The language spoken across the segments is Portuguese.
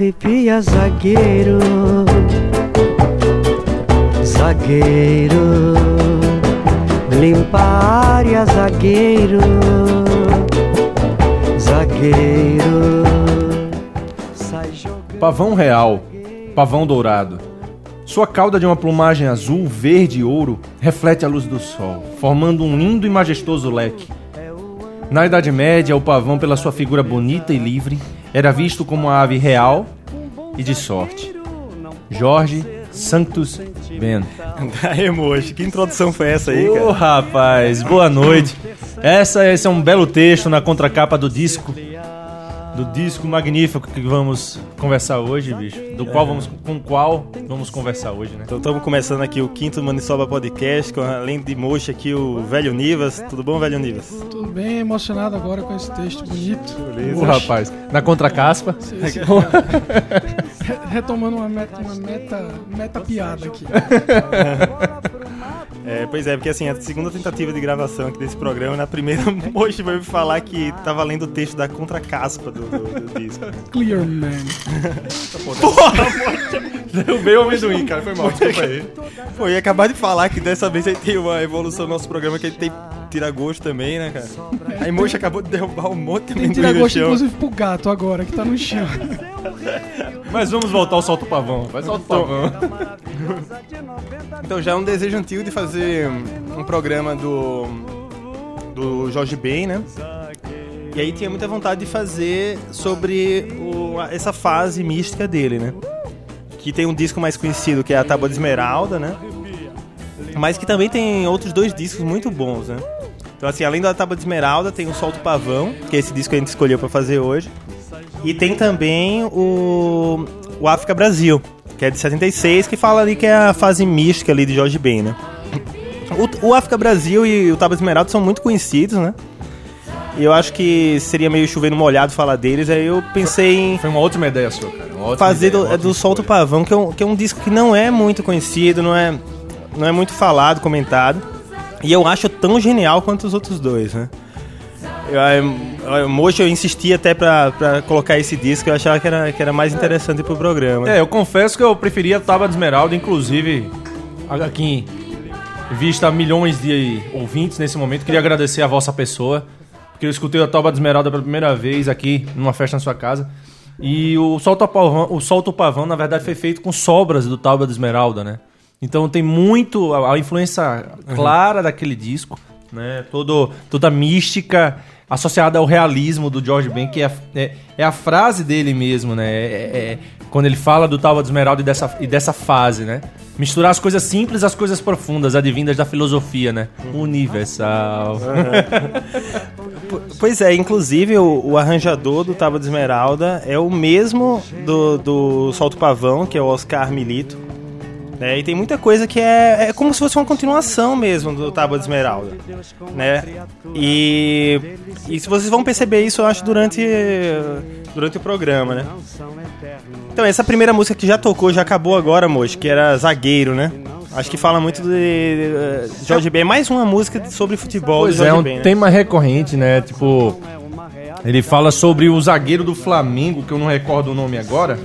Arrepia zagueiro, zagueiro, limpa a área, zagueiro, zagueiro. Pavão real, pavão dourado. Sua cauda de uma plumagem azul, verde e ouro reflete a luz do sol, formando um lindo e majestoso leque. Na Idade Média, o pavão, pela sua figura bonita e livre, era visto como uma ave real e de sorte. Jorge Sanctus Ben. Moço, que introdução foi essa aí, Ô cara? rapaz, boa noite. Essa, esse é um belo texto na contracapa do disco. Do disco magnífico que vamos conversar hoje, bicho. Do qual vamos, com qual vamos conversar hoje, né? Então estamos começando aqui o quinto Maniçoba Podcast, com além de mocha aqui o Velho Nivas. Tudo bom, Velho Nivas? Tudo bem emocionado agora com esse texto bonito. Ô rapaz, na contracaspa. Re- Retomando uma meta, uma meta, meta piada aqui. É, pois é, porque assim, a segunda tentativa de gravação aqui desse programa, na primeira, o Mochi veio me falar que tava lendo o texto da contracaspa do, do, do disco. Clear Man. Derrubei o amendoim, cara. Foi mal, desculpa aí. Pô, e acabar de falar que dessa vez aí tem uma evolução no nosso programa que ele tem tira gosto também, né, cara? Aí Mochi acabou de derrubar um monte de Tem tirar no chão. inclusive, pro gato agora, que tá no chão. Mas vamos voltar ao solto pavão. Vai solto pavão. Então já é um desejo antigo de fazer um programa do do Jorge Ben, né? E aí tinha muita vontade de fazer sobre o- essa fase mística dele, né? Que tem um disco mais conhecido que é a Tábua de Esmeralda, né? Mas que também tem outros dois discos muito bons, né? Então assim, além da Tábua de Esmeralda, tem o Solto Pavão, que é esse disco que a gente escolheu pra fazer hoje. E tem também o, o África Brasil, que é de 76, que fala ali que é a fase mística ali de Jorge Ben, né? O, o África Brasil e o Tábua de Esmeralda são muito conhecidos, né? E eu acho que seria meio chovendo molhado falar deles, aí eu pensei em Foi uma ótima ideia sua, cara. Fazer ideia, do, é do Solto. Pavão, que é, um, que é um disco que não é muito conhecido, não é, não é muito falado, comentado. E eu acho tão genial quanto os outros dois, né? Eu, eu, insisti até pra, pra colocar esse disco, eu achava que era, que era mais interessante pro programa. É, eu confesso que eu preferia a Tábua de Esmeralda, inclusive aqui em vista milhões de ouvintes nesse momento, queria agradecer a vossa pessoa, porque eu escutei a Tábua de Esmeralda pela primeira vez aqui numa festa na sua casa. E o Solto Pavão, o Solto Pavão, na verdade, foi feito com sobras do Tábua de Esmeralda, né? Então tem muito a, a influência clara daquele disco, né? Todo, toda a mística associada ao realismo do George Ben, que é, a- é, é a frase dele mesmo, né? É- é- é quando ele fala do Tábua de Esmeralda e dessa, e dessa fase, né? Misturar as coisas simples às coisas profundas, advindas da filosofia, né? Universal. Pois é, inclusive o, o arranjador do Tábua de Esmeralda é o mesmo do, do Solto Pavão, que é o Oscar Milito. Né? e tem muita coisa que é, é como se fosse uma continuação mesmo do Tábua de Esmeralda. Né? E, e se vocês vão perceber isso, eu acho, durante, durante o programa, né? Então, essa primeira música que já tocou, já acabou agora, moço, que era Zagueiro, né? Acho que fala muito de, eh, Jorge Ben. É mais uma música sobre futebol Pois é, Jorge um Ben, né? tema recorrente, né? Tipo, ele fala sobre o zagueiro do Flamengo, que eu não recordo o nome agora.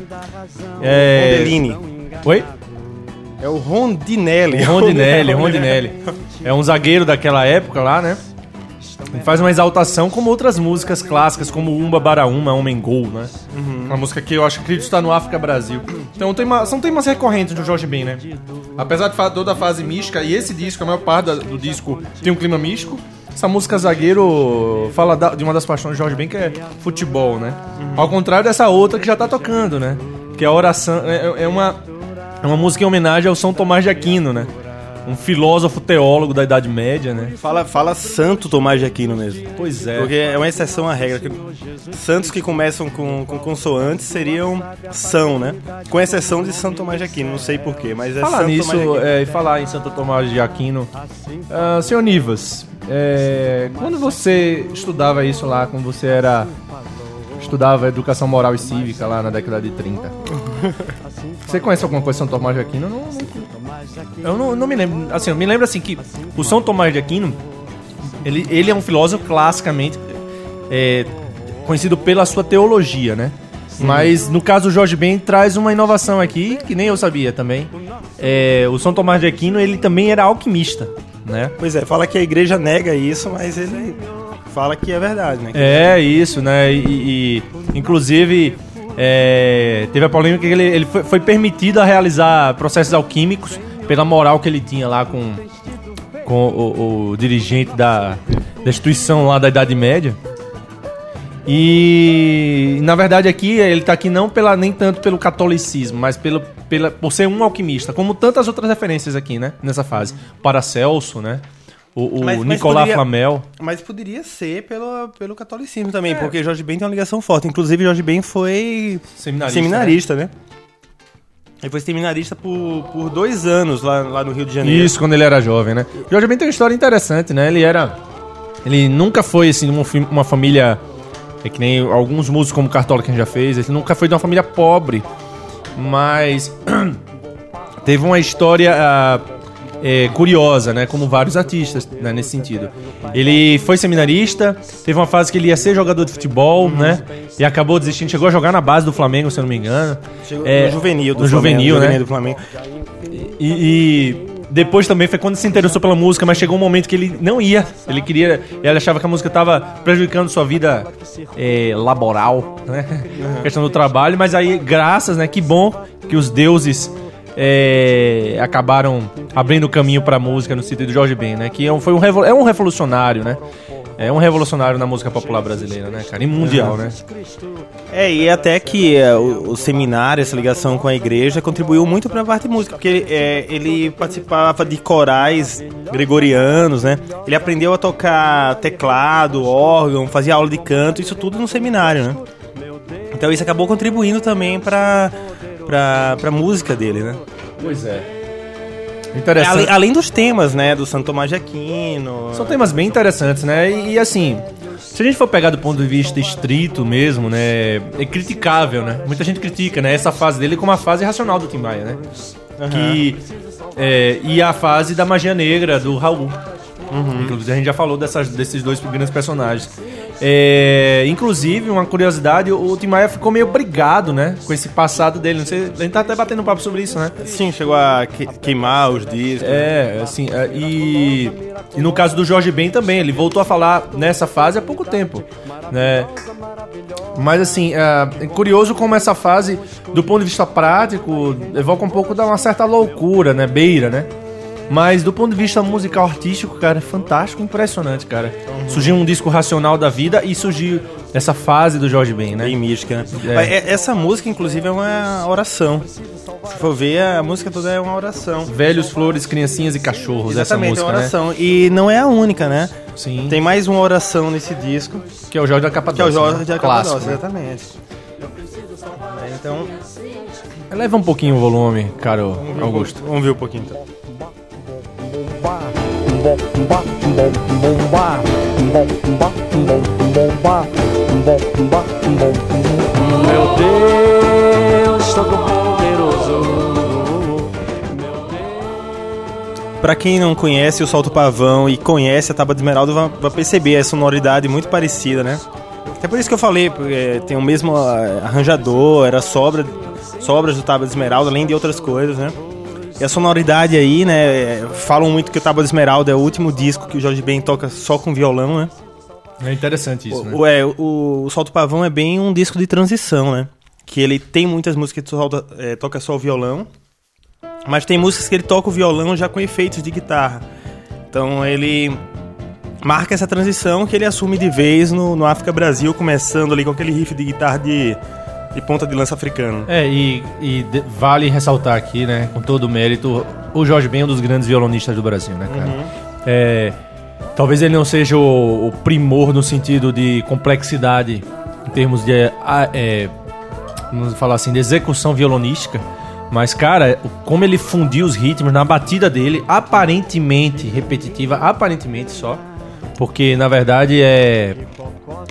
É... Rondelini. Oi? É o Rondinelli. Rondinelli, Rondinelli. É um zagueiro daquela época lá, né? Ele faz uma exaltação como outras músicas clássicas, como Umba Baraúma, Homem Gol, né? Uma música que eu acho que acredito está no África Brasil. Então tema, são temas recorrentes do Jorge Ben, né? Apesar de toda a fase mística, e esse disco, a maior parte do disco tem um clima místico, essa música Zagueiro fala de uma das paixões de Jorge Ben, que é futebol, né? Ao contrário dessa outra que já tá tocando, né? Que é a oração. É, é uma, é uma música em homenagem ao São Tomás de Aquino, né? Um filósofo teólogo da Idade Média, né? Fala, fala Santo Tomás de Aquino mesmo. Pois é. Porque é uma exceção à regra. que Santos que começam com, com consoantes seriam São, né? Com exceção de Santo Tomás de Aquino, não sei porquê, mas é Falar Santo nisso, Tomás de Aquino. é, e falar em Santo Tomás de Aquino. Ah, senhor Nivas, é, quando você estudava isso lá, quando você era. estudava educação moral e cívica lá na década de 30. Você conhece alguma coisa de São Tomás de Aquino? Eu não, não- eu não, não me lembro. Assim, eu me lembro assim que o São Tomás de Aquino, ele, ele é um filósofo classicamente é, conhecido pela sua teologia, né? Mas no caso o Jorge Ben traz uma inovação aqui que nem eu sabia também. É, o São Tomás de Aquino ele também era alquimista, né? Pois é, fala que a igreja nega isso, mas ele fala que é verdade, né? É isso, né? E, e- inclusive é, teve a polêmica que ele, ele foi, foi permitido a realizar processos alquímicos pela moral que ele tinha lá com, com o, o dirigente da, da instituição lá da Idade Média. E na verdade aqui ele tá aqui não pela nem tanto pelo catolicismo, mas pelo, pela, por ser um alquimista, como tantas outras referências aqui, né? Nessa fase. Paracelso, né? O, o Mas- mas Nicolas poderia- Flamel. Mas poderia ser pelo, pelo catolicismo também, porque Jorge Ben tem uma ligação forte. Inclusive, Jorge Ben foi Seminarista, seminarista, né? Ele foi seminarista por, por dois anos lá, lá no Rio de Janeiro. Isso, quando ele era jovem, né? Jorge Ben tem uma história interessante, né? Ele era. Ele nunca foi, assim, uma, uma família. É que nem alguns músicos como Cartola que a gente já fez. Ele nunca foi de uma família pobre. Mas. teve uma história ah, é, curiosa, né? Como vários artistas, né? Nesse sentido. Ele foi seminarista, teve uma fase que ele ia ser jogador de futebol, né? E acabou desistindo, chegou a jogar na base do Flamengo, se eu não me engano. Chegou É, no juvenil do no Flamengo, juvenil, né? do Flamengo. E, e depois também foi quando se interessou pela música, mas chegou um momento que ele não ia. Ele queria. Ele achava que a música estava prejudicando sua vida é, laboral, né? Questão do trabalho, mas aí, graças, né? Que bom que os deuses. É, acabaram abrindo caminho pra música no sentido do Jorge Ben, né? Que é um, foi um, é um revolucionário, né? É um revolucionário na música popular brasileira, né, cara? E mundial, né? É, e até que é, o, o seminário, essa ligação com a igreja, contribuiu muito para a parte de música, porque é, ele participava de corais gregorianos, né? Ele aprendeu a tocar teclado, órgão, fazia aula de canto, isso tudo no seminário, né? Então isso acabou contribuindo também para para música dele, né? Pois é. Interessante. Além, além dos temas, né, do Santo Tomás de Aquino. São temas bem interessantes, né? E, e, assim, se a gente for pegar do ponto de vista estrito mesmo, né? É criticável, né? Muita gente critica, né? Essa fase dele como a fase racional do Tim Maia, né? Que, é, e a fase da magia negra do Raul. Inclusive, a gente já falou dessas, desses dois grandes personagens. É, inclusive, uma curiosidade, o Tim Maia ficou meio brigado, né? Com esse passado dele. Não sei, a gente tá até batendo um papo sobre isso, né? Sim, chegou a que- queimar os discos. É, assim, é, e, e no caso do Jorge Ben também, ele voltou a falar nessa fase há pouco tempo, né? Mas assim, é, é curioso como essa fase, do ponto de vista prático, evoca um pouco da uma certa loucura, né? Beira, né? Mas do ponto de vista musical artístico, cara, é fantástico, impressionante, cara. Surgiu um disco racional da vida e surgiu essa fase do Jorge Ben, né? Bem mística, né? É. É- Essa música, inclusive, é uma oração. Se for ver, a música toda é uma oração. Velhos, flores, criancinhas e cachorros, Exatamente, essa é música, uma né? oração. E não é a única, né? Sim. Tem mais uma oração nesse disco, Que é o Jorge da que é Capadócia. o Jorge né? de Clássico, Acapadócia, né? exatamente. É, Então, Eleva um pouquinho o volume, caro Augusto. vamos ver um pouquinho então. Meu Deus, Todo-Poderoso. Pra quem não conhece o Solto Pavão e conhece a Tábua de Esmeralda, vai, perceber a sonoridade muito parecida, né? Até por isso que eu falei, porque tem o mesmo ah, arranjador, era sobra, sobras do Tábua de Esmeralda, além de outras coisas, né? E a sonoridade aí, né? é, Falam muito que o Tábua de Esmeralda é o último disco que o Jorge Ben toca só com violão, né? É interessante isso, né? O, é, o, o Solto Pavão é bem um disco de transição, né? Que ele tem muitas músicas que solta, é, toca só o violão, mas tem músicas que ele toca o violão já com efeitos de guitarra. Então ele marca essa transição que ele assume de vez no, no África Brasil, começando ali com aquele riff de guitarra de, de ponta de lança africano. É, e, e vale ressaltar aqui, né, com todo o mérito, o Jorge Ben é um dos grandes violonistas do Brasil, né, cara? É, talvez ele não seja o, o primor no sentido de complexidade, em termos de, a- é, vamos falar assim, de execução violonística, mas, cara, como ele fundiu os ritmos na batida dele, aparentemente repetitiva, aparentemente só, porque, na verdade, é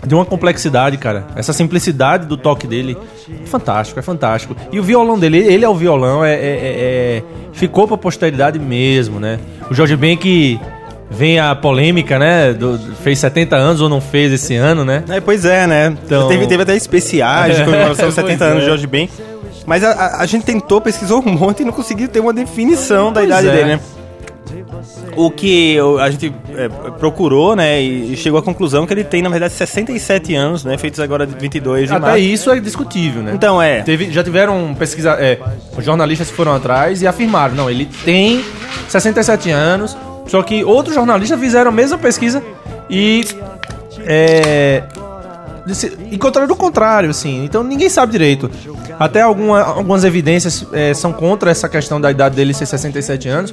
de uma complexidade, cara. Essa simplicidade do toque dele é fantástico, é fantástico. E o violão dele, ele é o violão, é, é- é- é- ficou pra posteridade mesmo, né? O Jorge Ben que vem a polêmica, né? do- do- fez 70 anos ou não fez esse ano, né? É, pois é, né? Então- Teve, teve até especiais de comemoração dos Pois 70 anos é. de Jorge Ben. Mas a, a- a gente tentou, pesquisou um monte e não conseguiu ter uma definição da Pois idade é. dele, né? O que a gente é, procurou, né, e chegou à conclusão que ele tem, na verdade, 67 anos, né, feitos agora de 22 de Até março. isso é discutível, né? Então, é. Teve, já tiveram pesquisa, é, jornalistas foram atrás e afirmaram, não, ele tem 67 anos, só que outros jornalistas fizeram a mesma pesquisa e é, encontraram o contrário, assim. Então ninguém sabe direito. Até alguma- algumas evidências é, são contra essa questão da idade dele ser 67 anos.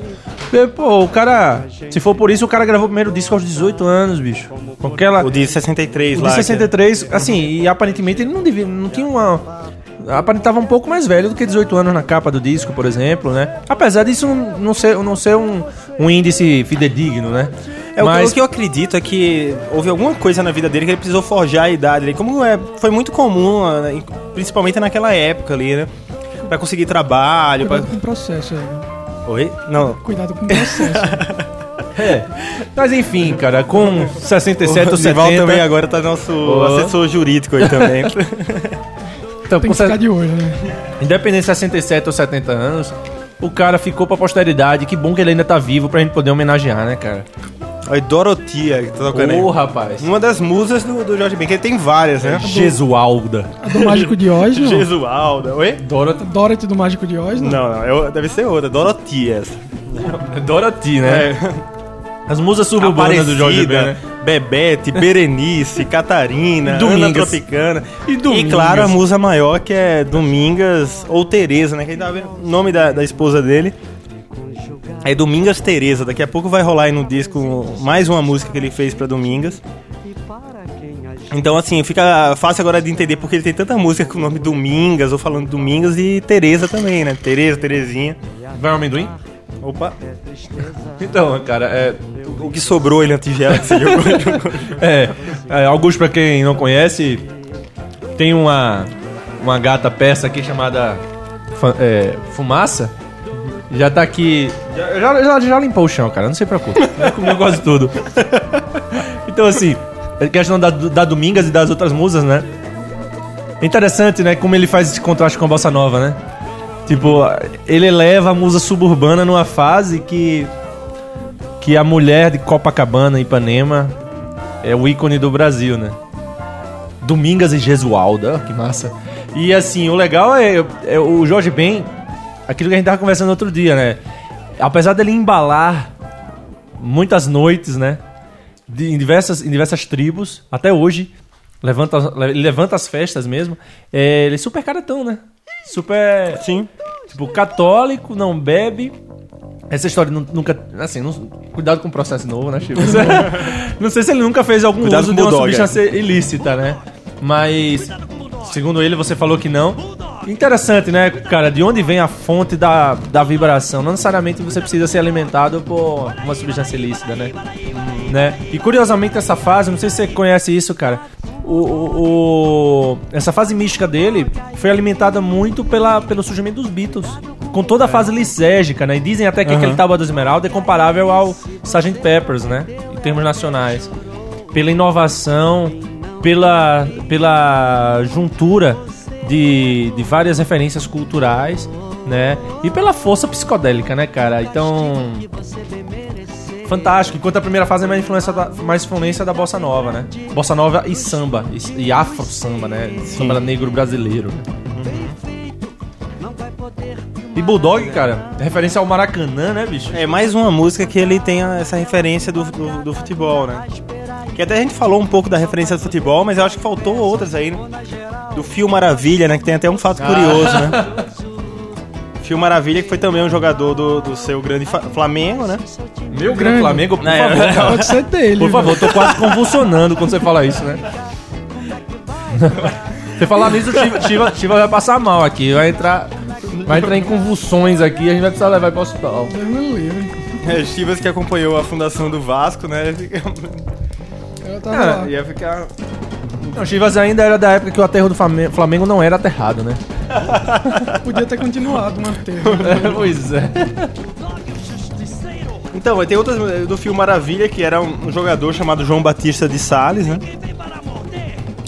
Porque, pô, o cara, se for por isso, o cara gravou o primeiro disco aos 18 anos, bicho. Com aquela, O de 63 o lá. de que- 63, assim, e aparentemente ele não devia, não tinha uma aparentava um pouco mais velho do que 18 anos na capa do disco, por exemplo, né? Apesar disso não, não ser, não ser um, um índice fidedigno, né? É, o, que- Mas o que eu acredito é que houve alguma coisa na vida dele que ele precisou forjar a idade. Como é, foi muito comum, em- principalmente naquela época ali, né? Pra conseguir trabalho. Pra... Cuidado com o processo aí. Oi? Não. Cuidado com o processo. é. Mas enfim, cara, com 67 ou o Dival 70, também agora tá nosso Ô. assessor jurídico aí também. então, Tem com que ficar de olho, né? independente de 67 ou 70 anos, o cara ficou pra posteridade. Que bom que ele ainda tá vivo pra gente poder homenagear, né, cara? Olha, Dorotia que tá tocando Ô, aí. rapaz. Uma das musas do, do Jorge Ben, que ele tem várias, né? Jesualda. A do Mágico de Oz, não? Jesualda. Oi? Dorothy. Dorothy do Mágico de Oz, não? Não, não, eu- deve ser outra. Dorotia essa. Dorothy, né? É. As musas suburbanas do Jorge Ben, né? Bebete, Berenice, Catarina, E Domingas. Ana Tropicana. E Domingas. E claro, a musa maior que é Domingas ou Tereza, né? Que a gente tava vendo o nome da, da esposa dele. É Domingas Tereza. Daqui a pouco vai rolar aí no disco mais uma música que ele fez pra Domingas. Então, assim, fica fácil agora de entender porque ele tem tanta música com o nome Domingas, ou falando Domingas, e Tereza também, né? Tereza, Terezinha. Vai o amendoim? Opa, Então, cara, é, o que sobrou ele na tigela que você jogou. é, é, Augusto, pra quem não conhece, tem uma, uma gata persa aqui chamada é, Fumaça. Já tá aqui. Já, já, já- já limpou o chão, cara, não se preocupe. Já comeu quase tudo. Então, assim, a questão da, da Domingas e das outras musas, né? É interessante, né? Como ele faz esse contraste com a bossa nova, né? Tipo, ele eleva a musa suburbana numa fase que que a mulher de Copacabana, Ipanema, é o ícone do Brasil, né? Domingas e Gesualda, que massa. E assim, o legal é, é o Jorge Ben, aquilo que a gente tava conversando outro dia, né? Apesar dele embalar muitas noites, né? De- em, diversas, em diversas tribos, até hoje, levanta, levanta as festas mesmo. é, ele é super caretão, né? Super. Sim. Tipo, católico, não bebe. Essa história nu- nunca. Assim, não- cuidado com o processo novo, né, Chico? não sei se ele nunca fez algum Cuidado uso de uma substância ilícita, né? Mas, segundo ele, você falou que não. Interessante, né, cara? De onde vem a fonte da, da vibração? Não necessariamente você precisa ser alimentado por uma substância ilícita, né? né? E curiosamente, essa fase, não sei se você conhece isso, cara. O, o- o- essa fase mística dele foi alimentada muito pela, pelo surgimento dos Beatles. Com toda a fase lisérgica, né? E dizem até que aquele Tábua do Esmeralda é comparável ao Sgt. Peppers, né? Em termos nacionais. Pela inovação, pela, pela juntura de, de várias referências culturais, né? E pela força psicodélica, né, cara? Então, fantástico. Enquanto a primeira fase é mais influência da, mais influência da bossa nova, né? Bossa nova e samba, e, e afro samba, né? Samba negro brasileiro. Né? E Bulldog, cara, referência ao Maracanã, né, bicho? É mais uma música que ele tem essa referência do, do, do futebol, né? Que até a gente falou um pouco da referência do futebol, mas eu acho que faltou outras aí, né? Do Fio Maravilha, né? Que tem até um fato curioso, né? Fio Maravilha, que foi também um jogador do, do seu grande Flamengo, né? Meu grande. Flamengo, por É, favor, é. Pode ser dele. Por favor, tô quase convulsionando quando você fala isso, né? Você falar nisso, o Chiva, Chiva, vai passar mal aqui. Vai entrar, vai entrar em convulsões aqui a gente vai precisar levar ele pro hospital. É, Chivas que acompanhou a fundação do Vasco, né? Eu tava Ah, lá. Ia ficar. Não, Chivas ainda era da época que o aterro do Flame- Flamengo não era aterrado, né? Podia ter continuado o aterro. pois é. Então, tem outras do filme Maravilha, que era um, jogador chamado João Batista de Sales, né?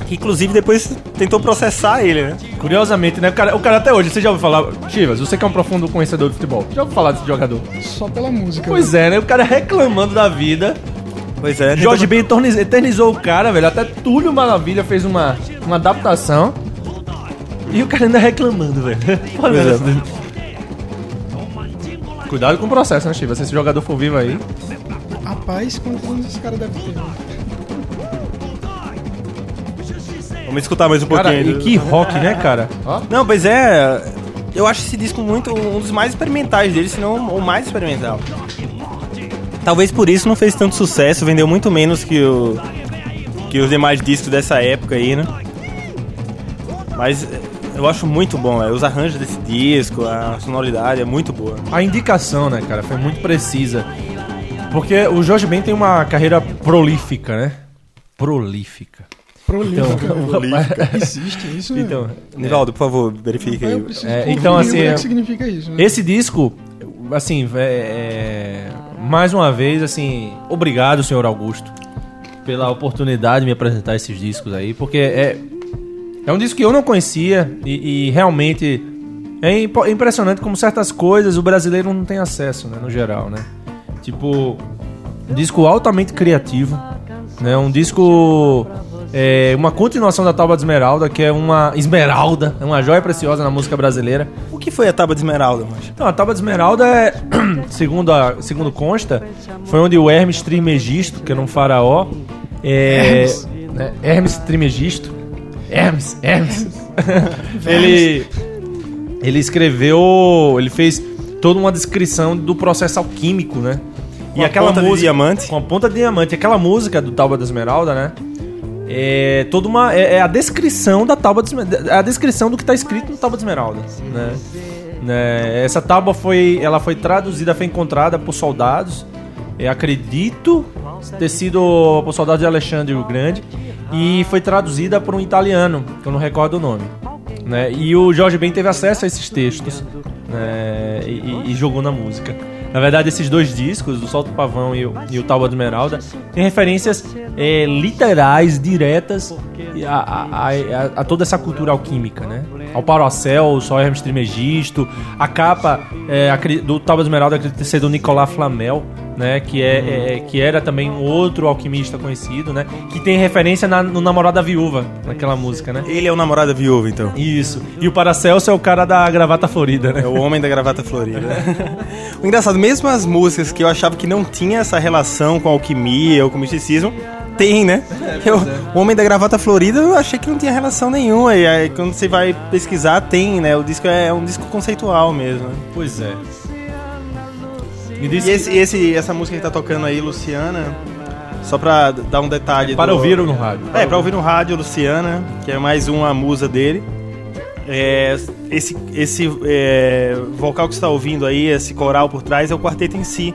Que inclusive depois tentou processar ele, né? Curiosamente, né? O cara, o cara até hoje, você já ouviu falar. Chivas, você que é um profundo conhecedor de futebol, já ouviu falar desse jogador? Só pela música. Pois é, né? O cara reclamando da vida. Pois é. Jorge Ben eternizou- eternizou o cara, velho. Até Túlio Maravilha fez uma, uma adaptação. E o cara ainda reclamando, velho. É. Cuidado com o processo, né, Chivas? Se esse jogador for vivo aí. Rapaz, quantos anos esse cara deve ter? Vamos escutar mais um Cara, pouquinho. e que rock, né, cara? Ó. Não, pois é. Eu acho esse disco muito um dos mais experimentais dele, se não o mais experimental. Talvez por isso não fez tanto sucesso, vendeu muito menos que o que os demais discos dessa época aí, né? Mas é, eu acho muito bom, é, os arranjos desse disco, a sonoridade é muito boa. A indicação, né, cara, foi muito precisa. Porque o Jorge Ben tem uma carreira prolífica, né? Prolífica. Prolífica. Existe isso, né? Então, Nivaldo, por favor, verifique aí. É, então, o assim, que, é é- que significa isso. Né? esse disco, assim, é, é- mais uma vez, assim, obrigado, senhor Augusto, pela oportunidade de me apresentar esses discos aí, porque é, é um disco que eu não conhecia e, e realmente é impo- impressionante como certas coisas o brasileiro não tem acesso, né, no geral, né? Tipo, um disco altamente criativo, né? Um disco é uma continuação da Tábua de Esmeralda, que é uma esmeralda, é uma joia preciosa na música brasileira. O que foi a Tábua de Esmeralda, mas? Então, a Tábua de Esmeralda é, segundo, a, segundo consta, foi onde o Hermes Trimegisto, que era um faraó, é, Hermes. né, Hermes Trimegisto, Hermes, Hermes, ele, ele escreveu, ele fez toda uma descrição do processo alquímico, né? Com a ponta de diamante. Com a ponta de diamante. Aquela música do Tábua da Esmeralda, né? É toda uma. É, é a descrição da tábua de. É a descrição do que está escrito no Tábua de Esmeralda. Né? Né, Essa tábua foi. Ela foi traduzida, foi encontrada por soldados. Eu acredito ter sido por soldados de Alexandre o Grande. E foi traduzida por um italiano, que eu não recordo o nome. Né? E o Jorge Ben teve acesso a esses textos né? e, e- jogou na música. Na verdade, esses dois discos, o Solto Pavão e o, e o Tábua Esmeralda, têm referências é, literais, diretas a, a- a- a- toda essa cultura alquímica, né? Ao Paracel, o Sol Hermes Trimegisto, a capa é, do de Esmeralda acredita ter sido o Nicolas Flamel, né? Que, é, é- que era também um outro alquimista conhecido, né? Que tem referência na- no Namorada Viúva, naquela música, né? Ele é o namorado da viúva, então. Isso. E o Paracelso é o cara da gravata florida, né? É o homem da gravata florida. o engraçado, mesmo as músicas que eu achava que não tinha essa relação com a alquimia ou com o misticismo, tem, né? Eu- O Homem da Gravata Florida eu achei que não tinha relação nenhuma. E aí quando você vai pesquisar, tem, né? O disco é um disco conceitual mesmo. né? Pois é. Me E esse, esse- essa música que tá tocando aí, Luciana, só pra dar um detalhe. para do- ouvir no rádio. É, pra ouvir no rádio, Luciana, que é mais uma musa dele. É, esse esse é, vocal que você está ouvindo aí, esse coral por trás, é o quarteto em si.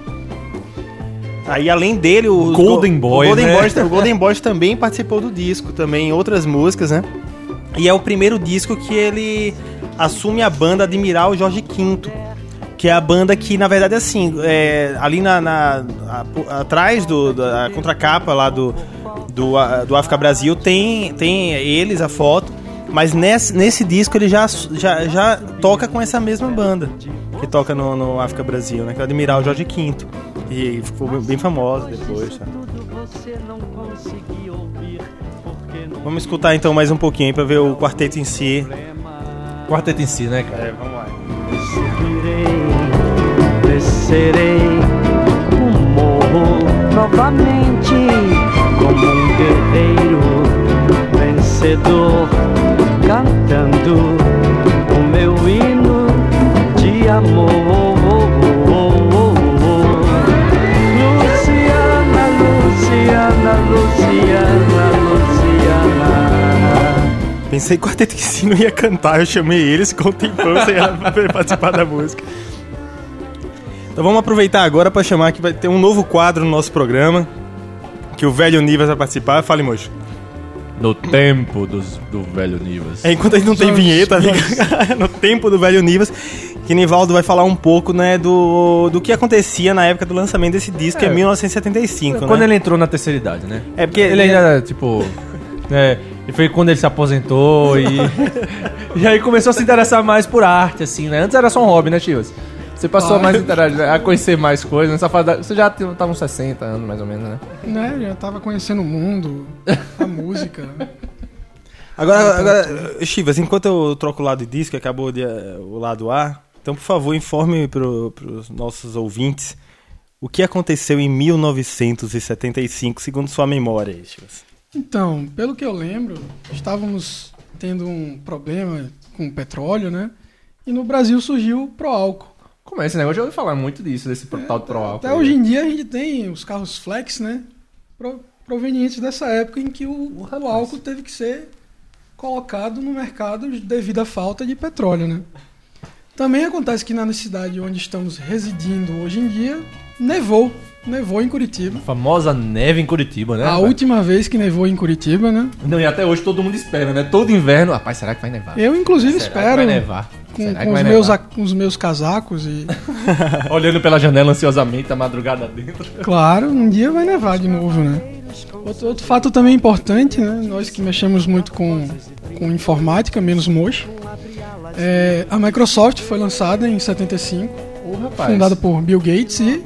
Aí, além dele, o Golden o Boys, Golden né? Boys, o Golden Boys também participou do disco, também em outras músicas, né? E é o primeiro disco que ele assume a banda Admiral Jorge V, que é a banda que, na verdade, assim, é, ali na, na- a- atrás do, da contracapa lá do, do, do África Brasil tem, tem eles, a foto, mas nesse, nesse disco ele já, já, já toca com essa mesma banda que toca no, no África Brasil, né? Que é o Admiral Jorge V. E ficou bem- famosa depois, tá? Vamos escutar então mais um pouquinho pra ver o quarteto em si. Quarteto em si, né, cara? É, vamos lá. Descerei o morro novamente como um guerreiro vencedor, cantando o meu hino de amor. Luciana, Luciana, Luciana, Luciana. Pensei que o quarteto não ia cantar, eu chamei eles com tempão sem participar da música. Então vamos aproveitar agora pra chamar que vai ter um novo quadro no nosso programa, que o velho Nivas vai participar. Fale, moço. No tempo dos, do velho Nivas. É, enquanto a gente não tem vinheta, no tempo do velho Nivas, que Nivaldo vai falar um pouco, né, do, do que acontecia na época do lançamento desse disco, que é É. 1975, Quando né? ele entrou na terceira idade, né? É porque Ele ainda, tipo. É, e foi quando ele se aposentou e. e aí começou a se interessar mais por arte, assim, né? Antes era só um hobby, né, Chivas? Você passou Ah. a mais interagir, a conhecer mais coisas. Nessa fase da- Você já tinha- tava uns 60 anos, mais ou menos, né? Né? Já tava conhecendo o mundo, a música. Agora, agora, Chivas, enquanto eu troco o lado de disco, acabou de, eh, o lado A, então, por favor, informe para os nossos ouvintes o que aconteceu em 1975, segundo sua memória, aí, Chivas. Então, pelo que eu lembro, estávamos tendo um problema com o petróleo, né? E no Brasil surgiu o Proálcool. Como é esse negócio? Eu ouvi falar muito disso, desse tal de Pro Álcool. Até hoje em dia a gente tem os carros flex, né? Pro- provenientes dessa época em que o, o álcool teve que ser colocado no mercado devido à falta de petróleo, né? Também acontece que na cidade onde estamos residindo hoje em dia, nevou. Nevou em Curitiba. A famosa neve em Curitiba, né? a rapaz? última vez que nevou em Curitiba, né? Não, e até hoje todo mundo espera, né? Todo inverno. Rapaz, será que vai nevar? Eu, inclusive, Será que espero vai nevar? com, Será que com vai os, meus, nevar? os meus casacos e, Olhando pela janela ansiosamente, a madrugada dentro. claro, um dia vai nevar de novo, né? Outro, outro fato também importante, né? Nós que mexemos muito com, com informática, menos mocho. É, a Microsoft foi lançada em 75, Ô, rapaz. fundada por Bill Gates e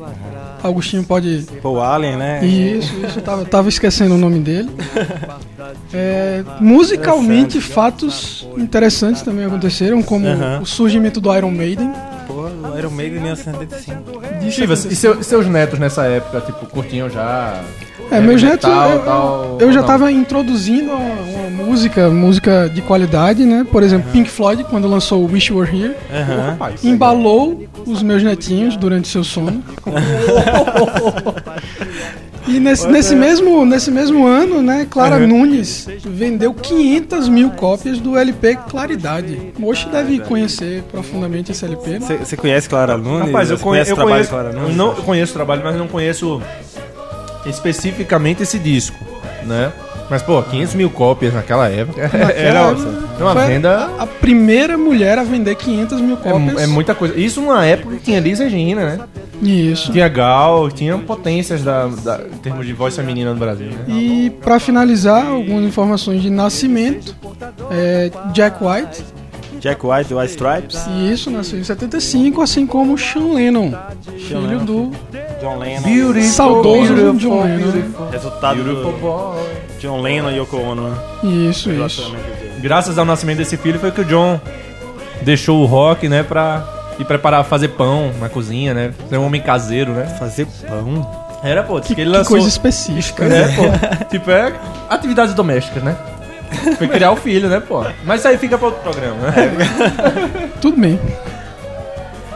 Augustinho pode Paul Allen, né? Isso, isso, eu tava, tava esquecendo o nome dele. É, musicalmente, fatos interessantes também aconteceram, como Aham. o surgimento do Iron Maiden. Porra, o Iron Maiden em 1975. de Chivas, e seu- seus netos nessa época, tipo, curtiam já? É, netos, metal, eu, tal, eu já não? tava introduzindo uma, uma música, música de qualidade, né? Por exemplo, Pink Floyd, quando lançou Wish You Were Here. Rapaz, embalou os meus netinhos durante seu sono. E nesse, nesse, mesmo, nesse mesmo ano, né, Clara Nunes vendeu 500 mil cópias do LP Claridade. Mochi deve conhecer profundamente esse LP. né? Você conhece Clara Nunes? Rapaz, eu conheço, eu o trabalho conheço, de Clara Nunes? não eu conheço o trabalho, mas não conheço especificamente esse disco, né? Mas, pô, 500 mil cópias naquela época era época, uma foi venda... A primeira mulher a vender 500 mil cópias. É, é muita coisa. Isso numa época que tinha Liz Regina, né? Isso. Tinha Gal, tinha potências da, da- em termos de voz feminina no Brasil, né? E para finalizar, algumas informações de nascimento. É, Jack White, Jack White, do White Stripes. e isso nasceu em 75, assim como Sean Lennon, filho Lennon. do John Lennon. saudoso John Lennon. Resultado do John Lennon e Yoko Ono. né? Isso, isso. Graças ao nascimento desse filho foi que o John deixou o rock, né, pra ir preparar, fazer pão na cozinha, né? Ser um homem caseiro, né? Fazer pão? Era, pô, Que, que ele que lançou... coisa específica. né? É, pô. tipo, é atividades domésticas, né? Foi criar o filho, né, pô? Mas isso aí fica pra outro programa, né? Tudo bem.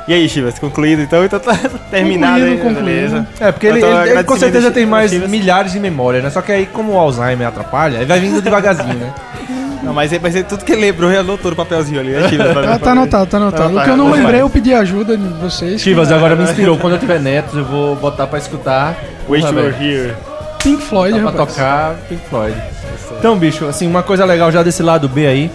E aí, Chivas, concluído então? Então tá terminado aí, Concluído, concluído. beleza. É, porque ele, Então, ele- ele com certeza tem mais Chivas. milhares de memórias, né? Só que aí, como o Alzheimer atrapalha, ele vai vindo devagarzinho, né? Não, mas, é- mas é tudo que ele lembrou, ele anotou no papelzinho ali, né, Chivas? Ah, tá anotado, tá anotado. Tá O que eu não anotado. lembrei, eu pedi ajuda de vocês. Chivas agora me inspirou. Quando eu tiver netos, eu vou botar pra escutar. Wish Porra, You Were. Here. Pink Floyd, Pra rapaz. tocar Pink Floyd. Então, bicho, assim, uma coisa legal já desse lado B aí.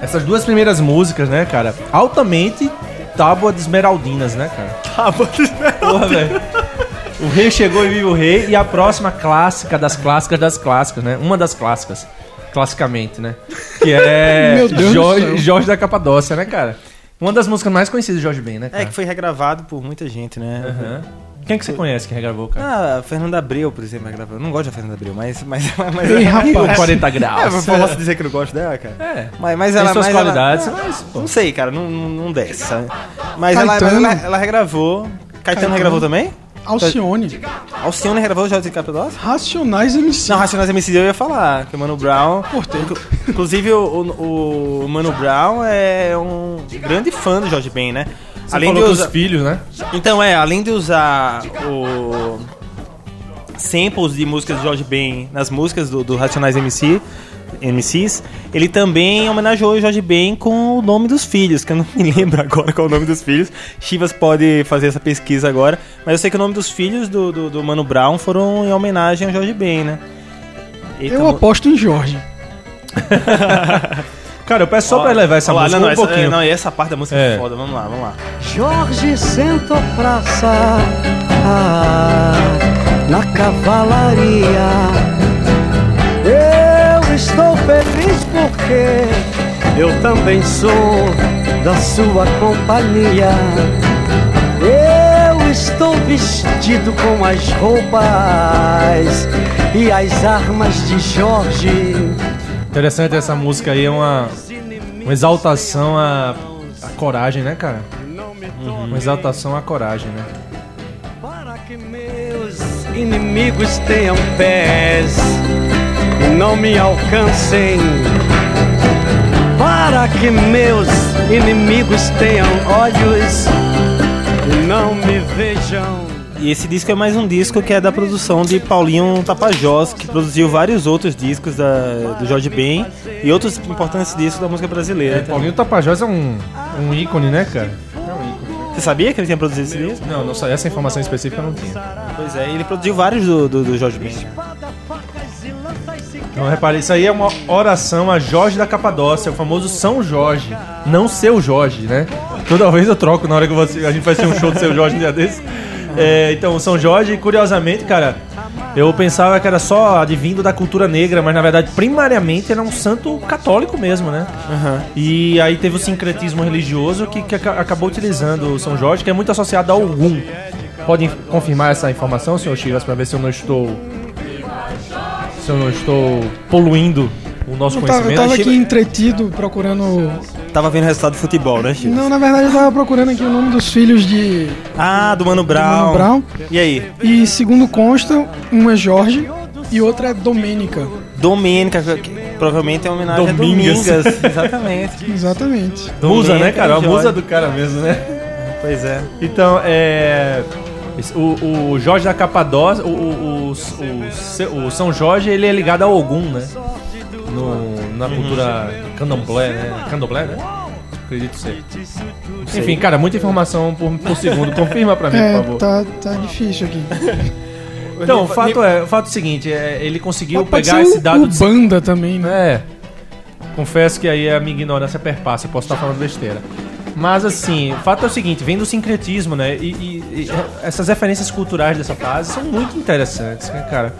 Essas duas primeiras músicas, né, cara? Altamente tábua de esmeraldinas, né, cara? Tábua de Porra, velho. O rei chegou e viu o rei. E a próxima clássica das clássicas das clássicas, né? Uma das clássicas. Classicamente, né? Que é Meu Deus do Jorge, céu. Jorge da Capadócia, né, cara? Uma das músicas mais conhecidas de Jorge Ben, né, cara? É que foi regravado por muita gente, né? Aham. Quem que você conhece que regravou, cara? Ah, Fernanda Abreu, por exemplo, regravou. Eu não gosto da Fernanda Abreu, mas... mas, mas Ei, O rapaz. 40 É, graus. eu posso dizer que eu não gosto dela, cara? É. Mas, mas Tem ela... suas mas qualidades, ela, mas, pô. Não sei, cara, não, não, desce, sabe? Mas, ela, mas ela, ela regravou... Caetano, Caetano. regravou também? Alcione. Alcione regravou o Jorge de? Racionais MC. Não, Racionais MC eu ia falar, que o Mano Brown... Cortei. Inclusive, o, o, o Mano Brown é um grande fã do Jorge Ben, né? Você falou que os filhos, né? Então, é, além de usar o samples de músicas do Jorge Ben nas músicas do, do Racionais MC, MCs, ele também homenageou o Jorge Ben com o nome dos filhos, que eu não me lembro agora qual é o nome dos filhos. Chivas pode fazer essa pesquisa agora, mas eu sei que o nome dos filhos do, do, do Mano Brown foram em homenagem ao Jorge Ben, né? Eita, Eu aposto em Jorge. Cara, eu peço só pra elevar essa música não, um essa, pouquinho. é, não, e essa parte da música É. é foda. Vamos lá, vamos lá. Jorge sentou praça ah, na cavalaria. Eu estou feliz porque eu também sou da sua companhia. Eu estou vestido com as roupas e as armas de Jorge. Interessante essa música aí, é uma, uma exaltação à, à coragem, né, cara? Uma exaltação à coragem, né? Para que meus inimigos tenham pés e não me alcancem. Para que meus inimigos tenham olhos e não me vejam. E esse disco é mais um disco que é da produção de Paulinho Tapajós, que produziu vários outros discos da, do Jorge Ben e outros importantes discos da música brasileira. É, Paulinho Tapajós é um, um ícone, né, cara? É um ícone. Você sabia que ele tinha produzido esse disco? Não, não, sa- essa informação específica eu não tinha. Pois é, ele produziu vários do, do, do Jorge Ben. Então, repare, isso aí é uma oração a Jorge da Capadócia, o famoso São Jorge, não seu Jorge, né? Toda vez eu troco na hora que você- a gente vai ter um show do seu Jorge um dia desse. É, então, São Jorge, curiosamente, cara, eu pensava que era só advindo da cultura negra, mas na verdade, primariamente, era um santo católico mesmo, né? E aí teve o sincretismo religioso que, que aca- acabou utilizando o São Jorge, que é muito associado ao Ogum. Podem confirmar essa informação, senhor Chivas, para ver se eu não estou. Se eu não estou poluindo o nosso Eu tava, eu conhecimento. tava aqui entretido procurando. Tava vendo o resultado do futebol, né, Chico? Não, na verdade eu tava procurando aqui o nome dos filhos de Ah, do Mano Brown. Mano Brown. E aí? E segundo consta, um é Jorge e outro é Domênica. Domênica, que provavelmente é uma homenagem Domingas. a Domingas. Exatamente. Exatamente. Musa, né, Domênica cara? A musa do cara mesmo, né? Pois é. Então, é. O, o Jorge da Capadócia, o, o, o, o São Jorge, ele é ligado ao Ogum, né? No, na cultura candomblé, né? Candomblé, né? Acredito ser. Enfim, cara, muita informação por, por segundo. Confirma pra mim, É, por favor. tá, tá difícil aqui. Então, o fato é, o fato é o seguinte, é, ele conseguiu Pode pegar ser esse o, dado o de Banda também, né? É. Confesso que aí a minha ignorância perpassa, eu posso estar falando besteira. Mas assim, o fato é o seguinte, vem do sincretismo, né? E, e- e essas referências culturais dessa fase são muito interessantes, né, cara?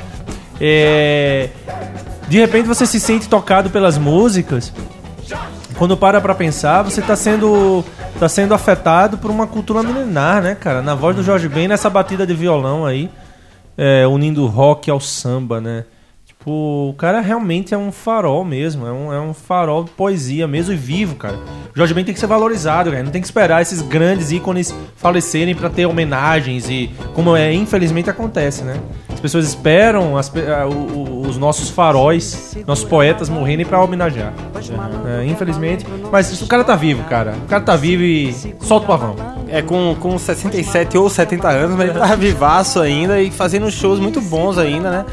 É, de repente você se sente tocado pelas músicas. Quando para pra pensar, você tá sendo tá sendo afetado por uma cultura milenar, né, cara? Na voz do Jorge Ben, nessa batida de violão aí, é, unindo rock ao samba, né? Tipo, o cara realmente é um farol mesmo, é um, é um farol de poesia mesmo e vivo, cara. O Jorge Ben tem que ser valorizado, cara. Não tem que esperar esses grandes ícones falecerem pra ter homenagens e como é, infelizmente acontece, né? As pessoas esperam as o- os nossos faróis, nossos poetas morrerem pra homenagear. É, infelizmente. Mas o cara tá vivo, cara. O cara tá vivo e solta o pavão. É com, com 67 ou 70 anos, mas ele tá vivaço ainda e fazendo shows muito bons ainda, né?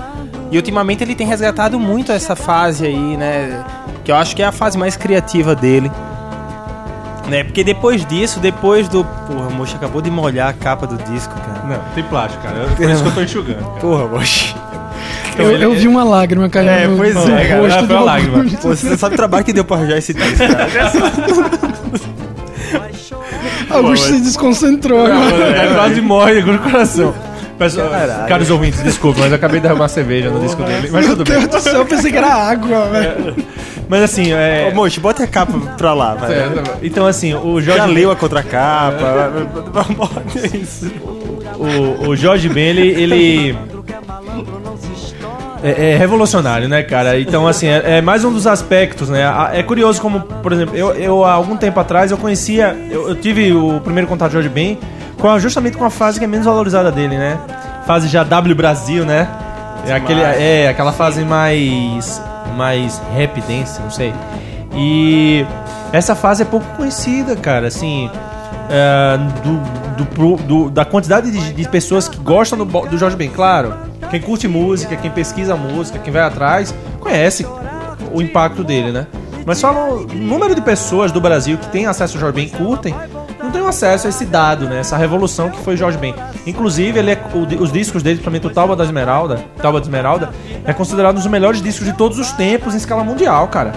E ultimamente ele tem resgatado muito essa fase aí, né? Que eu acho que é a fase mais criativa dele. Né? Porque depois disso, depois do. Porra, mocha acabou de molhar a capa do disco, cara. Não, tem plástico, cara. Por isso que eu tô enxugando, cara. Porra, mocha. Eu, ele- eu vi uma lágrima caindo É, no, pois é, cara, rosto foi de uma lágrima. Pô, você sabe o trabalho que deu pra arranjar esse disco, cara. Augusto se desconcentrou agora. É, quase morre com o coração. Pessoal, Caralho. caros ouvintes, desculpa, mas eu acabei de derramar cerveja no disco dele. Mas Meu tudo bem. Deus do céu, eu pensei que era água, velho. Mas assim, é. Ô, mocha, bota a capa pra lá, vai. é, Então, assim, o Já Jorge, leu a contracapa. Bota isso. o, o Jorge Ben, ele. ele é, é revolucionário, né, cara? Então, assim, é, é mais um dos aspectos, né? A- É curioso como, por exemplo, eu, eu há algum tempo atrás eu conhecia, eu, eu tive o primeiro contato do Jorge Ben com justamente com a fase que é menos valorizada dele, né? Fase já W Brasil, né? É, aquele, é aquela fase mais mais rap dance, não sei. E essa fase é pouco conhecida, cara, assim, é, do, do do- da quantidade de, de pessoas que gostam do, do Jorge Ben, claro. Quem curte música, quem pesquisa música, quem vai atrás, conhece o impacto dele, né? Mas só o número de pessoas do Brasil que tem acesso ao Jorge Ben e curtem, não tenho acesso a esse dado, né? Essa revolução que foi Jorge Ben. Inclusive, ele é, o- os discos dele, principalmente o Tauba da Esmeralda, Tauba de Esmeralda, é considerado um dos melhores discos de todos os tempos em escala mundial, cara.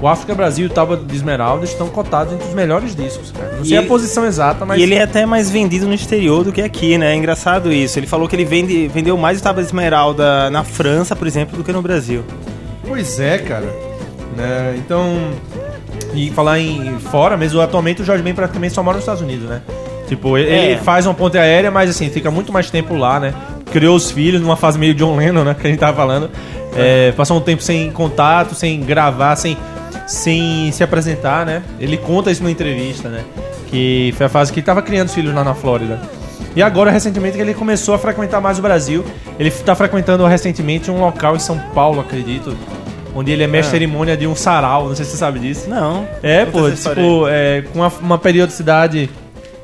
O África Brasil e o Tauba de Esmeralda estão cotados entre os melhores discos, cara. Não E sei a ele- posição exata, mas E ele é até mais vendido no exterior do que aqui, né? É engraçado isso. Ele falou que ele vende, vendeu mais o Tábua de Esmeralda na França, por exemplo, do que no Brasil. Pois é, cara. Né, Então, e falar em fora mesmo, atualmente o Jorge Ben praticamente só mora nos Estados Unidos, né? Tipo, ele É. faz uma ponte aérea, mas assim, fica muito mais tempo lá, né? Criou os filhos numa fase meio John Lennon, né? Que a gente tava falando. É, passou um tempo sem contato, sem gravar, sem, sem se apresentar, né? Ele conta isso numa entrevista, né? Que foi a fase que ele tava criando os filhos lá na Flórida. E agora, recentemente, que ele começou a frequentar mais o Brasil. Ele tá frequentando recentemente um local em São Paulo, acredito. Onde ele é mestre cerimônia de um sarau, não sei se você sabe disso. Não. É, pô, tipo, é, com uma, uma periodicidade,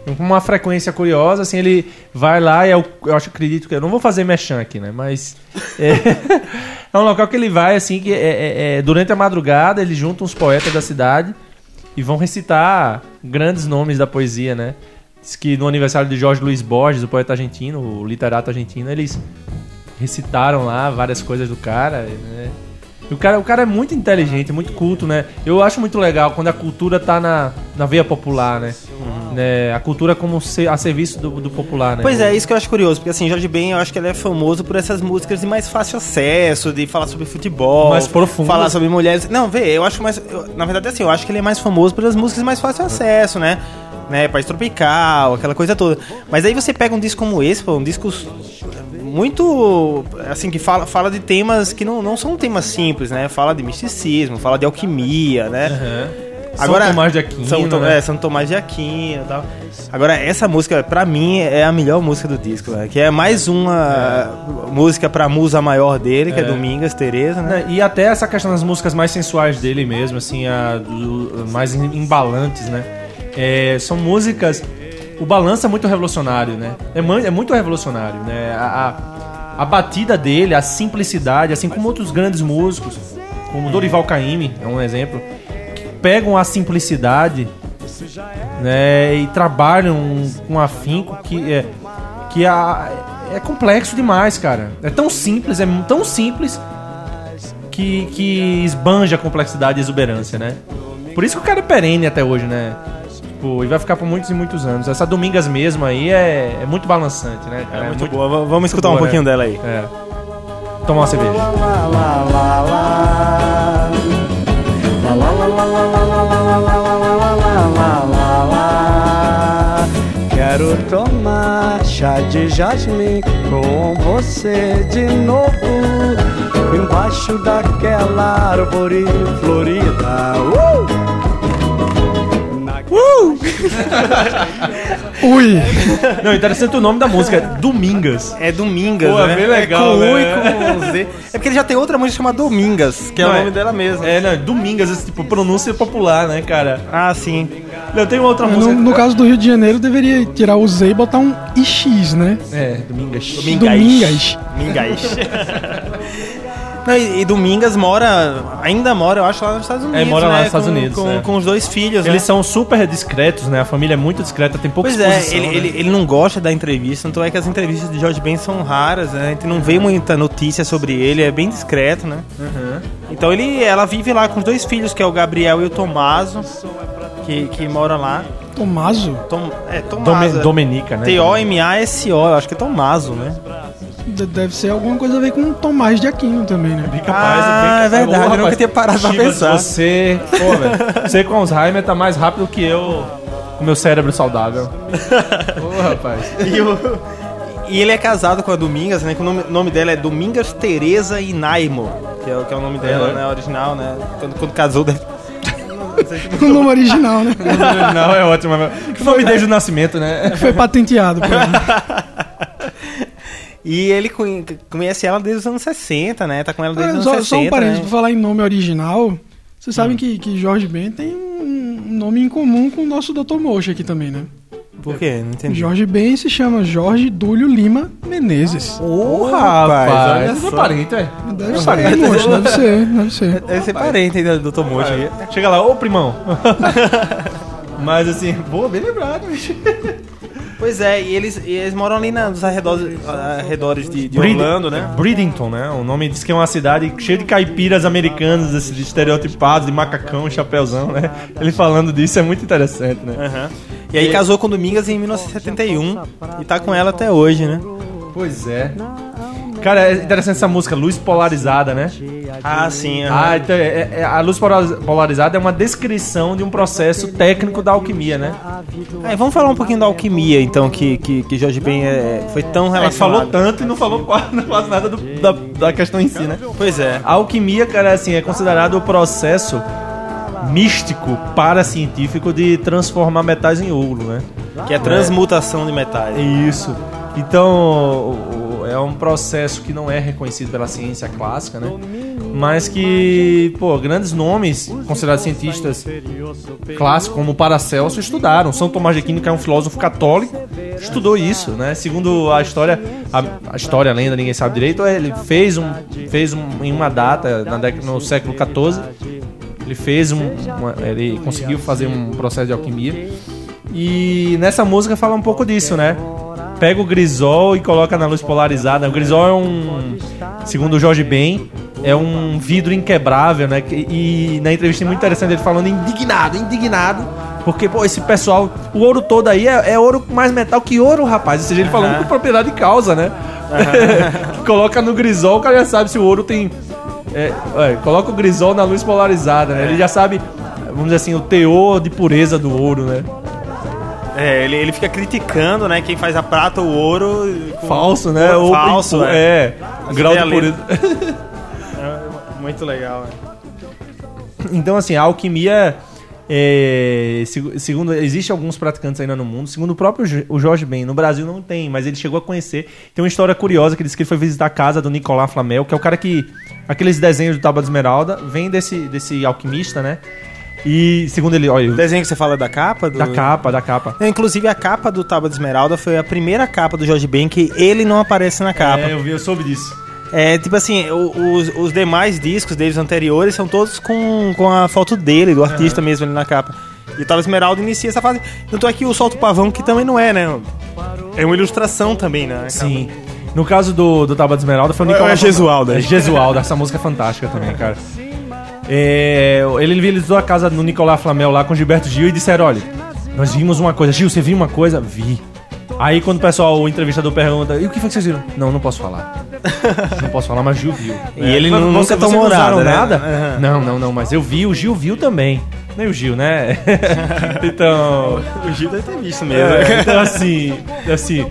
com uma frequência curiosa, assim, ele vai lá e eu, eu acho, acredito que. Eu não vou fazer mechan aqui, né? Mas. É, é um local que ele vai, assim, que é, é- é- durante a madrugada ele junta uns poetas da cidade e vão recitar grandes nomes da poesia, né? Diz que no aniversário de Jorge Luiz Borges, o poeta argentino, o literato argentino, eles recitaram lá várias coisas do cara, né? O cara, o cara é muito inteligente, muito culto, né? Eu acho muito legal quando a cultura tá na, na veia popular, né? né? A cultura como se- a serviço do, do popular, né? Pois é, isso que eu acho curioso, porque assim, Jorge Ben, eu acho que ele é famoso por essas músicas de mais fácil acesso, de falar sobre futebol, Mais profundas. falar sobre mulheres. Não, vê, eu acho mais. eu- na verdade, assim, eu acho que ele é mais famoso pelas músicas de mais fácil acesso, né? Né, País Tropical, aquela coisa toda. Mas aí você pega um disco como esse, pô, um disco muito assim que fala, fala de temas que não, não são temas simples, né? Fala de misticismo, fala de alquimia, né? Aham. São Tomás de Aquino, São, Tom- né? é, São Tomás de Aquino e tal. Agora, essa música, pra mim, é a melhor música do disco, né? Que é mais uma música pra musa maior dele, que é, É. Domingas Tereza, né? E até essa questão das músicas mais sensuais dele mesmo, assim, a, do- mais em- embalantes, né? É, são músicas. O balanço é muito revolucionário, né? É, é muito revolucionário, né? A, a, a batida dele, a simplicidade, assim como outros grandes músicos, como Dorival Caymmi, é um exemplo, que pegam a simplicidade né, e trabalham com afinco que é que a, é complexo demais, cara. É tão simples, é tão simples que, que esbanja a complexidade e exuberância, né? Por isso que o cara é perene até hoje, né? Tipo, e vai ficar por muitos e muitos anos. Essa Domingas mesmo aí é, é muito balançante, né, cara? É muito boa. V- Vamos escutar boa, um pouquinho né? dela aí. É. Tomar uma cerveja. Quero tomar chá de jasmim com você de novo Embaixo daquela árvore florida uh! Ui! Não, interessante o nome da música, Domingas. É Domingas, Pô, é né? bem legal, é com U né? e com Z. É porque ele já tem outra música chamada Domingas, que é Não, o é- nome dela mesmo. É, não, Domingas, esse tipo, pronúncia popular, né, cara? Ah, sim. Eu tenho outra No, música. no caso do Rio de Janeiro, deveria tirar o Z e botar um IX, né? É, Domingas. Domingas. Domingas. Domingas. Não, e, e Domingas mora, ainda mora, eu acho, lá nos Estados Unidos. mora lá né? nos Estados com, Unidos, Com, é. com os dois filhos, Eles né? são super discretos, né? A família é muito discreta, tem pouca Pois é, exposição, ele, né? ele, ele não gosta da entrevista, tanto é que as entrevistas de George Ben são raras, né? A gente não vê muita notícia sobre ele, é bem discreto, né? Uhum. Então ele, ela vive lá com os dois filhos, que é o Gabriel e o Tomaso, que, que mora lá. Tomaso? Tom, é, Dome- Tomaso. Domenica, né? T-O-M-A-S-O, eu acho que é Tomaso, né? De- Deve ser alguma coisa a ver com Tomás de Aquino também, né? Bem capaz, Ah, bem capaz. é verdade, Ô, eu nunca rapaz, tinha parado pra Chivas, pensar. Você, pô, velho, você com Alzheimer tá mais rápido que eu com meu cérebro saudável. Ô, rapaz. E, o- e ele é casado com a Domingas, né? Que o nome, nome dela é Domingas Teresa Inaimo, que é, o- que é o nome dela, Uhum. né? Original, né? Quando, quando casou, deve... O nome original, né? Não, é ótimo. mas- O nome desde o nascimento, né? Foi patenteado. E ele conhe- conhece ela desde os anos 60, né? Tá com ela desde os anos só, 60. só um parênteses, né? pra falar em nome original, vocês sabem que, que Jorge Ben tem um nome em comum com o nosso Dr. Mocha aqui também, né? Por quê? Não entendi. Jorge Ben se chama Jorge Dúlio Lima Menezes. Ô, rapaz, olha Isso é só. parente, é. Deve ser, moço, deve ser, deve ser. Deve ser parente ainda do Dr. Mocha. aí. Chega lá, ô primão. Mas assim, boa, bem lembrado, bicho. Pois é, e eles, e eles moram ali nos arredores, arredores de, de Breed- Orlando, né? Breedington, né? O nome diz que é uma cidade cheia de caipiras americanos, esses estereotipados, de macacão, chapéuzão, né? Ele falando disso é muito interessante, né? Aham. E aí casou com Domingas em 1971 e tá com ela até hoje, né? Pois é. Cara, é interessante essa música, Luz Polarizada, né? Ah, sim. aham. Ah, então é- é- a luz polar- polarizada é uma descrição de um processo técnico da alquimia, né? Aí, vamos falar um pouquinho da alquimia, então, que, que, que Jorge Ben é, foi tão Ele relacionado. falou tanto e não falou quase, quase nada do- da, da questão em si, né? Pois é. A alquimia, cara, assim, é considerado o processo místico paracientífico de transformar metais em ouro, né? Que é transmutação de metais. É isso. Então, é um processo que não é reconhecido pela ciência clássica, né? Mas que, pô, grandes nomes considerados cientistas clássicos, como Paracelso, estudaram. São Tomás de Aquino, que é um filósofo católico, estudou isso, né? Segundo a história, a, a história, a lenda, ninguém sabe direito, ele fez um, fez um, em uma data, na década, no século XIV, ele fez um, uma- ele conseguiu fazer um processo de alquimia. E nessa música fala um pouco disso, né? Pega o grisol e coloca na luz polarizada. O grisol é um, segundo o Jorge Ben, é um vidro inquebrável, né? E na entrevista é muito interessante ele falando indignado, indignado. Porque, pô, esse pessoal, o ouro todo aí é, é ouro mais metal que ouro, rapaz. Ou seja, ele falando com propriedade de causa, né? coloca no grisol, o cara já sabe se o ouro tem. é, é, coloca o grisol na luz polarizada, né? Ele já sabe, vamos dizer assim, o teor de pureza do ouro, né? É, ele, ele fica criticando, né, quem faz a prata ou o ouro. com- Falso, né? Ouro Ou- falso, é. é. Grau de pureza. É, Muito legal, né? Então, assim, a alquimia. é, seg- segundo, existe alguns praticantes ainda no mundo. Segundo o próprio o Jorge Ben, no Brasil não tem, mas ele chegou a conhecer. Tem uma história curiosa que diz que ele foi visitar a casa do Nicolas Flamel, que é o cara que. Aqueles desenhos do Tábua de Esmeralda, vem desse, desse alquimista, né? E segundo ele, olha, O desenho que você fala é da capa? Do... da capa, da capa. É, Inclusive, a capa do Tábua de Esmeralda foi a primeira capa do Jorge Ben que ele não aparece na capa. É, eu vi, eu soube disso. É, tipo assim, os, os demais discos deles anteriores são todos com, com a foto dele, do artista mesmo ali na capa. E o Tábua de Esmeralda inicia essa fase. Tanto é que o Solto Pavão, que também não é, né? É uma ilustração também, né? Sim. No caso do, do Tábua de Esmeralda foi o Ou é Nicolas Gesualdo? É Gesualdo, essa música é fantástica também, cara. É, ele visitou a casa do Nicolás Flamel lá com Gilberto Gil e disseram: olha, nós vimos uma coisa. Gil, você viu uma coisa? Vi. Aí quando o pessoal, o entrevistador pergunta, e o que foi que vocês viram? Não, não posso falar. não posso falar, mas Gil viu. E ele Mas nu- você- nunca tomou não usaram nada, né? nada? Aham. Não, não, não, mas eu vi, o Gil viu também. Nem o Gil, né? então. O Gil deve ter visto mesmo. É, então, assim, assim,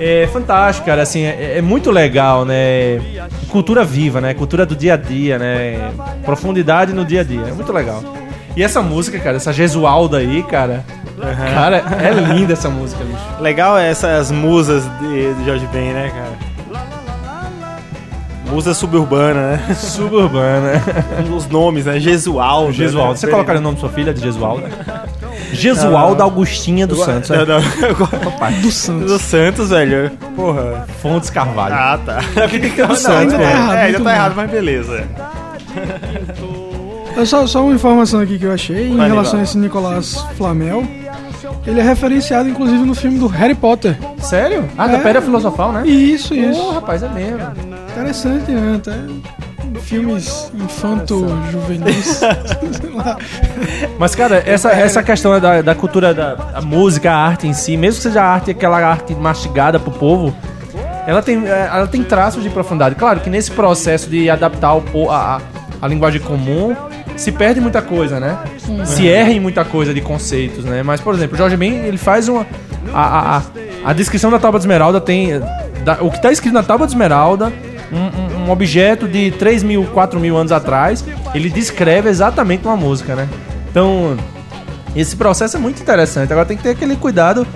é fantástico, cara. Assim, é, é muito legal, né? Cultura viva, né? Cultura do dia a dia, né? Profundidade no dia a dia. É muito legal. E essa música, cara, essa Gesualda aí, cara. Cara, é linda essa música, bicho. Legal essas musas de, de Jorge Ben, né, cara? Musa suburbana, né? Suburbana. Os nomes, né? Gesualdo. Gesualda. Você né? colocaria o nome da sua filha de Gesualda? Gesualda Augustinha dos Santos. Não, É. não. Do Santos. Do Santos, velho. Porra. Fontes Carvalho. Ah, tá. Tem que ter do Santos, Santos, é. Tá errado, É, ainda tá bom. errado, mas beleza. É só, só uma informação aqui que eu achei em Vai, relação a esse Nicolás Flamel. Ele é referenciado, inclusive, no filme do Harry Potter. Sério? Ah, da É. Pedra Filosofal, né? Isso, isso. Pô, rapaz, é mesmo. Interessante, né? Até filmes infanto-juvenis. Mas, cara, essa, essa questão da, da cultura da música, a arte em si, mesmo que seja a arte, aquela arte mastigada pro povo, ela tem, é, ela tem traços de profundidade. Claro que nesse processo de adaptar o, a, a, linguagem comum, se perde muita coisa, né? Se erra em muita coisa de conceitos, né? Mas, por exemplo, o Jorge Ben, ele faz uma... A, a, a, a descrição da Tábua de Esmeralda tem... da- o que tá escrito na Tábua de Esmeralda um, um- um objeto de 3 mil, 4 mil anos atrás, ele descreve exatamente uma música, né? Então, esse processo é muito interessante. Agora tem que ter aquele cuidado,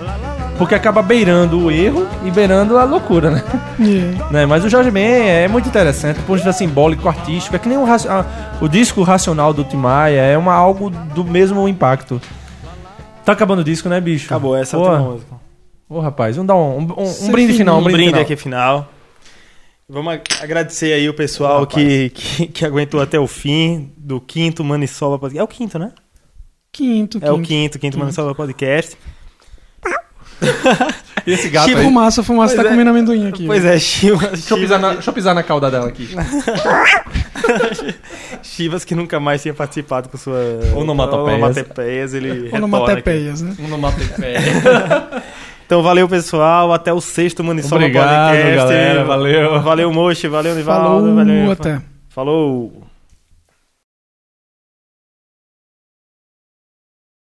porque acaba beirando o erro e beirando a loucura, né? É. Né? Mas o Jorge Ben é muito interessante, do ponto de vista simbólico, artístico. É que nem o, raci- a- o disco racional do Tim Maia, é uma, algo do mesmo impacto. Tá acabando o disco, né, bicho? Acabou essa Pô, outra música. Ô, rapaz, vamos dar um, um- um Ser brinde final. Um Um brinde, brinde final. aqui final. Vamos ag- agradecer aí o pessoal que, que, que aguentou até o fim do quinto Manisoba Podcast. É o quinto, né? Quinto, É o quinto. quinto, quinto Manissalva Podcast. E esse gato Chico aí? Fumaça, fumaça, Pois tá é. comendo amendoim aqui. Pois é, Chivas, Deixa eu, pisar na, deixa eu pisar na cauda dela aqui. Chivas que nunca mais tinha participado com sua Onomatopeias. onomatopeias, ele. Onomatopeias, né? Onomatopé. Então valeu, pessoal. Até o sexto Manissalva Obrigado, Podcast. galera. Valeu. Valeu, Mochi. Valeu, Nivaldo. Falou, valeu. até. Falou.